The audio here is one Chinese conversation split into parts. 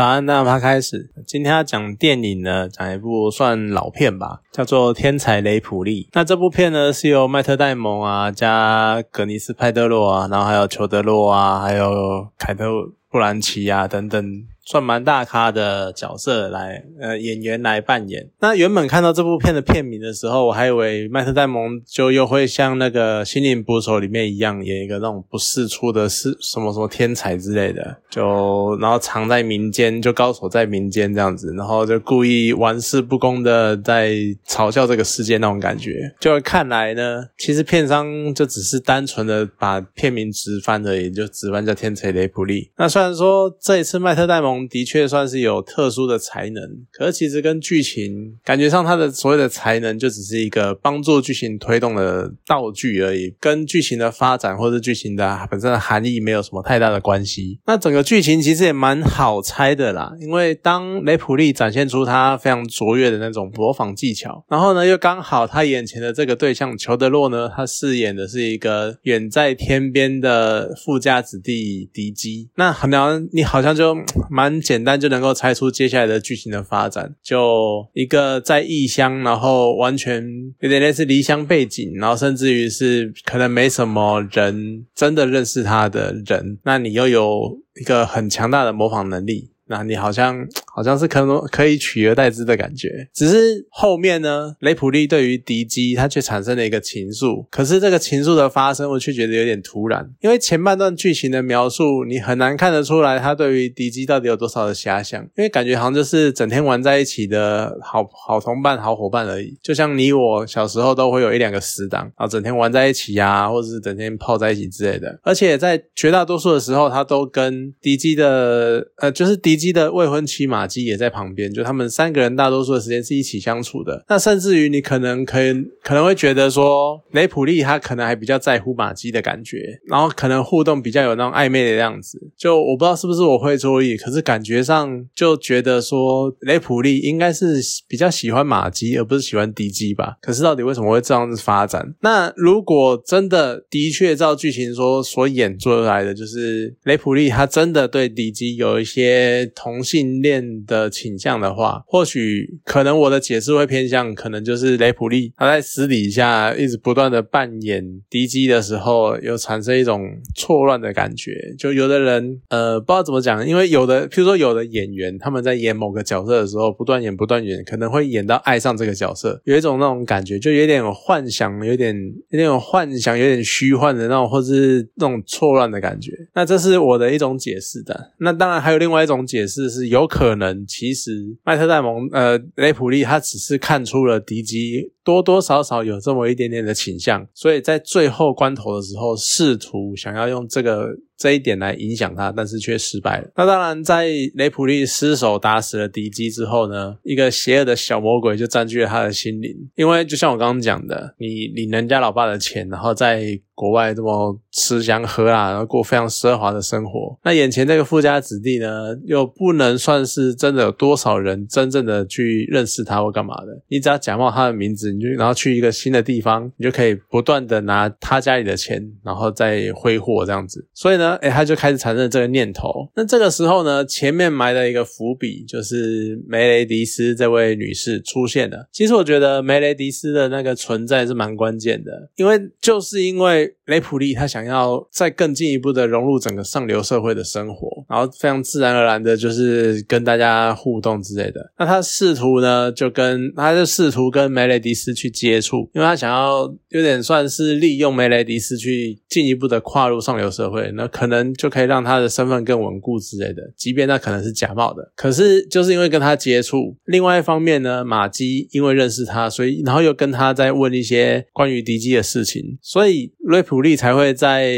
早安，那他开始。今天要讲电影呢，讲一部算老片吧，叫做《天才雷普利》。那这部片呢，是由迈特戴蒙啊，加格尼斯派德洛啊，然后还有裘德洛啊，还有凯特布兰奇啊等等。算蛮大咖的角色来，呃，演员来扮演。那原本看到这部片的片名的时候，我还以为迈特戴蒙就又会像那个《心灵捕手》里面一样，演一个那种不世出的是什么什么天才之类的，就然后藏在民间，就高手在民间这样子，然后就故意玩世不恭的在嘲笑这个世界那种感觉。就看来呢，其实片商就只是单纯的把片名直翻而已，就直翻叫《天才雷普利》。那虽然说这一次迈特戴蒙。的确算是有特殊的才能，可是其实跟剧情感觉上，他的所谓的才能就只是一个帮助剧情推动的道具而已，跟剧情的发展或者剧情的本身的含义没有什么太大的关系。那整个剧情其实也蛮好猜的啦，因为当雷普利展现出他非常卓越的那种模仿技巧，然后呢，又刚好他眼前的这个对象裘德洛呢，他饰演的是一个远在天边的富家子弟迪基，那好像你好像就。蛮简单就能够猜出接下来的剧情的发展，就一个在异乡，然后完全有点类似离乡背景，然后甚至于是可能没什么人真的认识他的人，那你又有一个很强大的模仿能力。那你好像好像是可能可以取而代之的感觉，只是后面呢，雷普利对于迪基他却产生了一个情愫，可是这个情愫的发生，我却觉得有点突然，因为前半段剧情的描述，你很难看得出来他对于迪基到底有多少的遐想，因为感觉好像就是整天玩在一起的好好同伴、好伙伴而已，就像你我小时候都会有一两个死党，然后整天玩在一起呀，或者是整天泡在一起之类的，而且在绝大多数的时候，他都跟迪基的呃，就是迪。基的未婚妻嘛马基也在旁边，就他们三个人大多数的时间是一起相处的。那甚至于你可能可以可能会觉得说，雷普利他可能还比较在乎马基的感觉，然后可能互动比较有那种暧昧的样子。就我不知道是不是我会注意，可是感觉上就觉得说，雷普利应该是比较喜欢马基，而不是喜欢迪基吧？可是到底为什么会这样子发展？那如果真的的确照剧情说所演出来的，就是雷普利他真的对迪基有一些。同性恋的倾向的话，或许可能我的解释会偏向，可能就是雷普利他在私底下一直不断的扮演敌机的时候，有产生一种错乱的感觉。就有的人呃不知道怎么讲，因为有的譬如说有的演员他们在演某个角色的时候，不断演不断演，可能会演到爱上这个角色，有一种那种感觉，就有点幻想，有点有点幻想，有点虚幻的那种，或是那种错乱的感觉。那这是我的一种解释的。那当然还有另外一种解。释是有可能，人其实麦特戴蒙呃雷普利他只是看出了敌机多多少少有这么一点点的倾向，所以在最后关头的时候试图想要用这个。这一点来影响他，但是却失败了。那当然，在雷普利失手打死了敌机之后呢，一个邪恶的小魔鬼就占据了他的心灵。因为就像我刚刚讲的，你领人家老爸的钱，然后再国外这么吃香喝辣，然后过非常奢华的生活。那眼前这个富家子弟呢，又不能算是真的有多少人真正的去认识他或干嘛的。你只要假冒他的名字，你就然后去一个新的地方，你就可以不断的拿他家里的钱，然后再挥霍这样子。所以呢。哎，他就开始产生这个念头。那这个时候呢，前面埋了一个伏笔，就是梅雷迪斯这位女士出现了。其实我觉得梅雷迪斯的那个存在是蛮关键的，因为就是因为雷普利他想要再更进一步的融入整个上流社会的生活，然后非常自然而然的就是跟大家互动之类的。那他试图呢，就跟他就试图跟梅雷迪斯去接触，因为他想要有点算是利用梅雷迪斯去进一步的跨入上流社会。那可。能就可以让他的身份更稳固之类的，即便那可能是假冒的。可是就是因为跟他接触，另外一方面呢，马基因为认识他，所以然后又跟他在问一些关于敌机的事情，所以普利才会在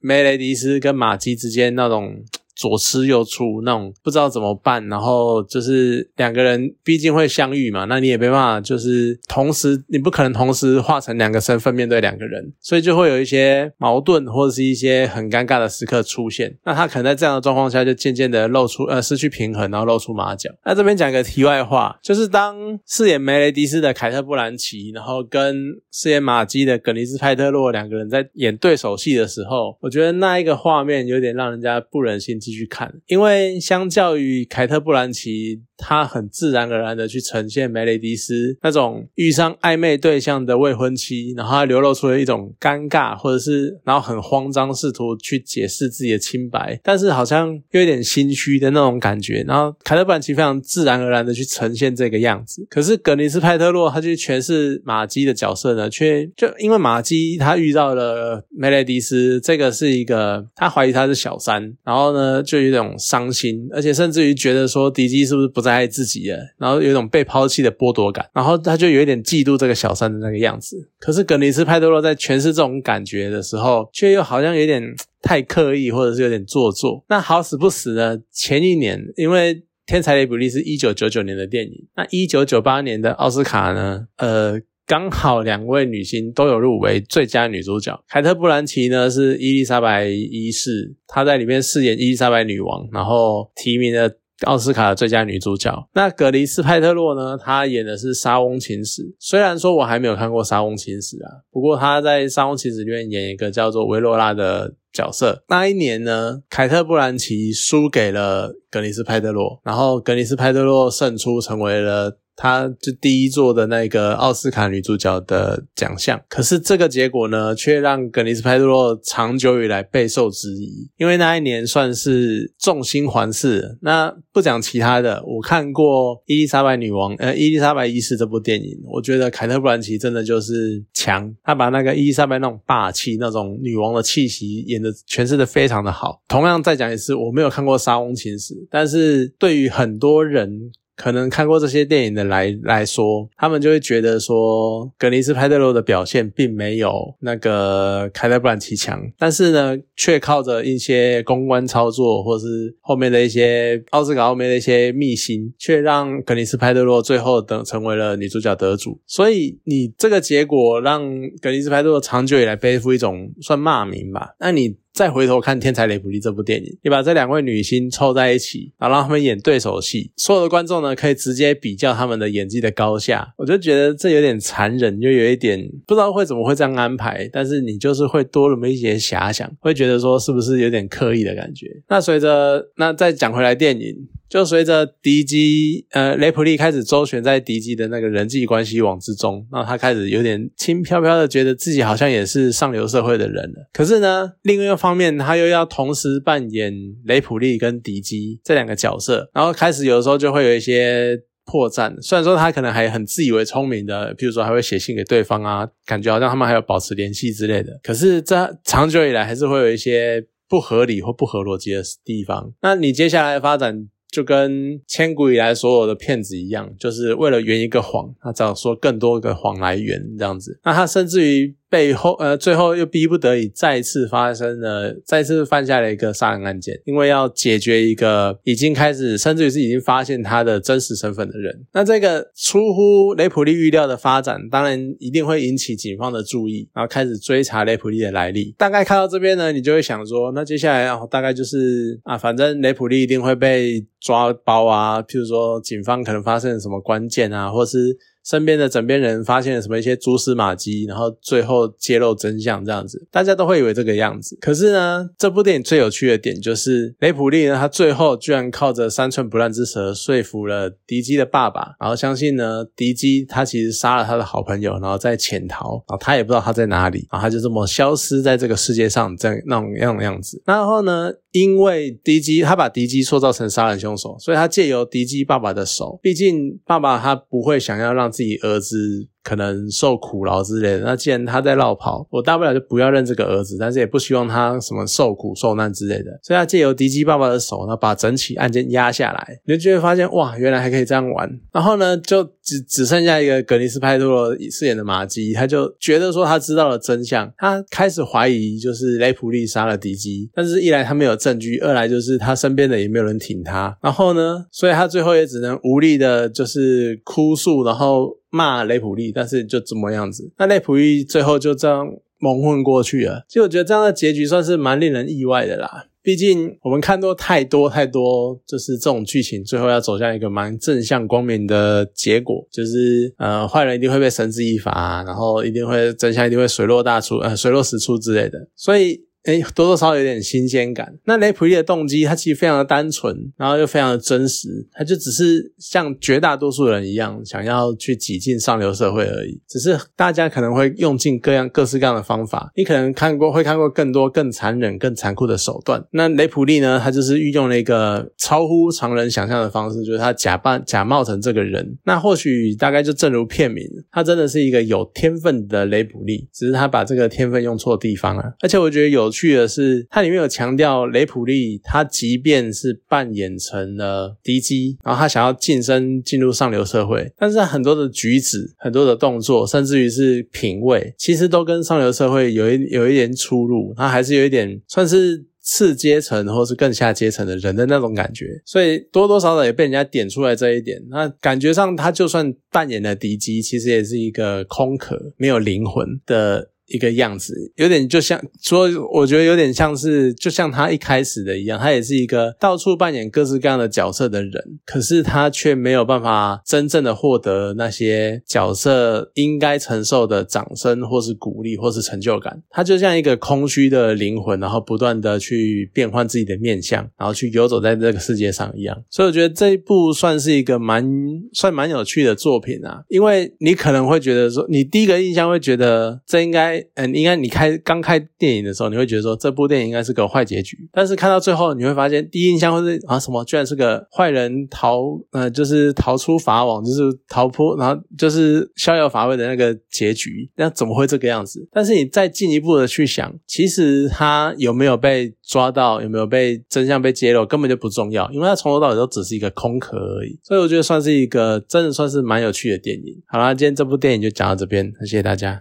梅雷迪斯跟马基之间那种。左吃右出那种不知道怎么办，然后就是两个人毕竟会相遇嘛，那你也没办法，就是同时你不可能同时化成两个身份面对两个人，所以就会有一些矛盾或者是一些很尴尬的时刻出现。那他可能在这样的状况下就渐渐的露出呃失去平衡，然后露出马脚。那这边讲个题外话，就是当饰演梅雷迪斯的凯特布兰奇，然后跟饰演马基的格尼斯派特洛两个人在演对手戏的时候，我觉得那一个画面有点让人家不忍心。继续看，因为相较于凯特·布兰奇，他很自然而然的去呈现梅雷迪斯那种遇上暧昧对象的未婚妻，然后他流露出了一种尴尬，或者是然后很慌张，试图去解释自己的清白，但是好像又有点心虚的那种感觉。然后凯特·布兰奇非常自然而然的去呈现这个样子，可是格尼斯·派特洛他去诠释玛姬的角色呢，却就因为玛姬他遇到了梅雷迪斯，这个是一个他怀疑他是小三，然后呢就有一种伤心，而且甚至于觉得说迪基是不是不在 爱自己了，然后有一种被抛弃的剥夺感，然后他就有一点嫉妒这个小三的那个样子。可是格尼斯·派特洛在诠释这种感觉的时候，却又好像有点太刻意，或者是有点做作。那好死不死呢，前一年因为。天才雷普利是一九九九年的电影，那一九九八年的奥斯卡呢？呃，刚好两位女星都有入围最佳女主角。凯特·布兰奇呢是伊丽莎白一世，她在里面饰演伊丽莎白女王，然后提名了奥斯卡的最佳女主角。那格里斯·派特洛呢，她演的是《沙翁情史》。虽然说我还没有看过《沙翁情史》啊，不过她在《沙翁情史》里面演一个叫做维罗拉的。角色那一年呢，凯特·布兰奇输给了格里斯·派特洛，然后格里斯·派特洛胜出，成为了。他就第一座的那个奥斯卡女主角的奖项，可是这个结果呢，却让格尼斯·派特洛长久以来备受质疑，因为那一年算是众星环视。那不讲其他的，我看过《伊丽莎白女王》呃，《伊丽莎白一世》这部电影，我觉得凯特·布兰奇真的就是强，她把那个伊丽莎白那种霸气、那种女王的气息演的诠释的非常的好。同样再讲一次，我没有看过《沙翁情史》，但是对于很多人。可能看过这些电影的来来说，他们就会觉得说，格尼斯·派特洛的表现并没有那个凯特·布兰奇强，但是呢，却靠着一些公关操作，或是后面的一些奥斯卡后面的一些秘辛，却让格尼斯·派特洛最后等成为了女主角得主。所以，你这个结果让格尼斯·派特洛长久以来背负一种算骂名吧？那你？再回头看《天才雷普利》这部电影，你把这两位女星凑在一起，然后让他们演对手戏，所有的观众呢可以直接比较他们的演技的高下。我就觉得这有点残忍，又有一点不知道会怎么会这样安排，但是你就是会多那么一些遐想，会觉得说是不是有点刻意的感觉。那随着那再讲回来电影。就随着迪基，呃，雷普利开始周旋在迪基的那个人际关系网之中，那他开始有点轻飘飘的觉得自己好像也是上流社会的人了。可是呢，另一方面他又要同时扮演雷普利跟迪基这两个角色，然后开始有的时候就会有一些破绽。虽然说他可能还很自以为聪明的，譬如说还会写信给对方啊，感觉好像他们还有保持联系之类的。可是这长久以来还是会有一些不合理或不合逻辑的地方。那你接下来的发展？就跟千古以来所有的骗子一样，就是为了圆一个谎，他找说更多个谎来圆这样子。那他甚至于。背后呃，最后又逼不得已再次发生了，再次犯下了一个杀人案件，因为要解决一个已经开始，甚至于是已经发现他的真实身份的人。那这个出乎雷普利预料的发展，当然一定会引起警方的注意，然后开始追查雷普利的来历。大概看到这边呢，你就会想说，那接下来大概就是啊，反正雷普利一定会被抓包啊，譬如说警方可能发生了什么关键啊，或是。身边的枕边人发现了什么一些蛛丝马迹，然后最后揭露真相，这样子大家都会以为这个样子。可是呢，这部电影最有趣的点就是雷普利呢，他最后居然靠着三寸不烂之舌说服了迪基的爸爸，然后相信呢，迪基他其实杀了他的好朋友，然后再潜逃，然后他也不知道他在哪里，然后他就这么消失在这个世界上，这样那种样的样子。然后呢？因为迪基他把迪基塑造成杀人凶手，所以他借由迪基爸爸的手，毕竟爸爸他不会想要让自己儿子。可能受苦劳之类的，那既然他在绕跑，我大不了就不要认这个儿子，但是也不希望他什么受苦受难之类的，所以他借由迪基爸爸的手呢，把整起案件压下来，你就会发现哇，原来还可以这样玩。然后呢，就只只剩下一个格尼斯派托罗饰演的马基，他就觉得说他知道了真相，他开始怀疑就是雷普利杀了迪基，但是一来他没有证据，二来就是他身边的也没有人挺他，然后呢，所以他最后也只能无力的就是哭诉，然后。骂雷普利，但是就怎么样子？那雷普利最后就这样蒙混过去了。其实我觉得这样的结局算是蛮令人意外的啦。毕竟我们看多太多太多，就是这种剧情最后要走向一个蛮正向光明的结果，就是呃坏人一定会被绳之以法，然后一定会真相一定会水落大出，呃水落石出之类的。所以。哎，多多少少有点新鲜感。那雷普利的动机，他其实非常的单纯，然后又非常的真实，他就只是像绝大多数人一样，想要去挤进上流社会而已。只是大家可能会用尽各样各式各样的方法，你可能看过会看过更多更残忍、更残酷的手段。那雷普利呢，他就是运用了一个超乎常人想象的方式，就是他假扮假冒成这个人。那或许大概就正如片名，他真的是一个有天分的雷普利，只是他把这个天分用错地方了。而且我觉得有趣的是，它里面有强调雷普利，他即便是扮演成了敌机，然后他想要晋升进入上流社会，但是很多的举止、很多的动作，甚至于是品味，其实都跟上流社会有一有一点出入。他还是有一点算是。次阶层或是更下阶层的人的那种感觉，所以多多少少也被人家点出来这一点。那感觉上，他就算扮演了敌机，其实也是一个空壳、没有灵魂的。一个样子，有点就像说，我觉得有点像是，就像他一开始的一样，他也是一个到处扮演各式各样的角色的人，可是他却没有办法真正的获得那些角色应该承受的掌声，或是鼓励，或是成就感。他就像一个空虚的灵魂，然后不断的去变换自己的面相，然后去游走在这个世界上一样。所以我觉得这一部算是一个蛮算蛮有趣的作品啊，因为你可能会觉得说，你第一个印象会觉得这应该。嗯，应该你开刚开电影的时候，你会觉得说这部电影应该是个坏结局，但是看到最后，你会发现第一印象会是啊什么，居然是个坏人逃，呃，就是逃出法网，就是逃脱，然后就是逍遥法外的那个结局，那怎么会这个样子？但是你再进一步的去想，其实他有没有被抓到，有没有被真相被揭露，根本就不重要，因为他从头到尾都只是一个空壳而已。所以我觉得算是一个真的算是蛮有趣的电影。好啦，今天这部电影就讲到这边，谢谢大家。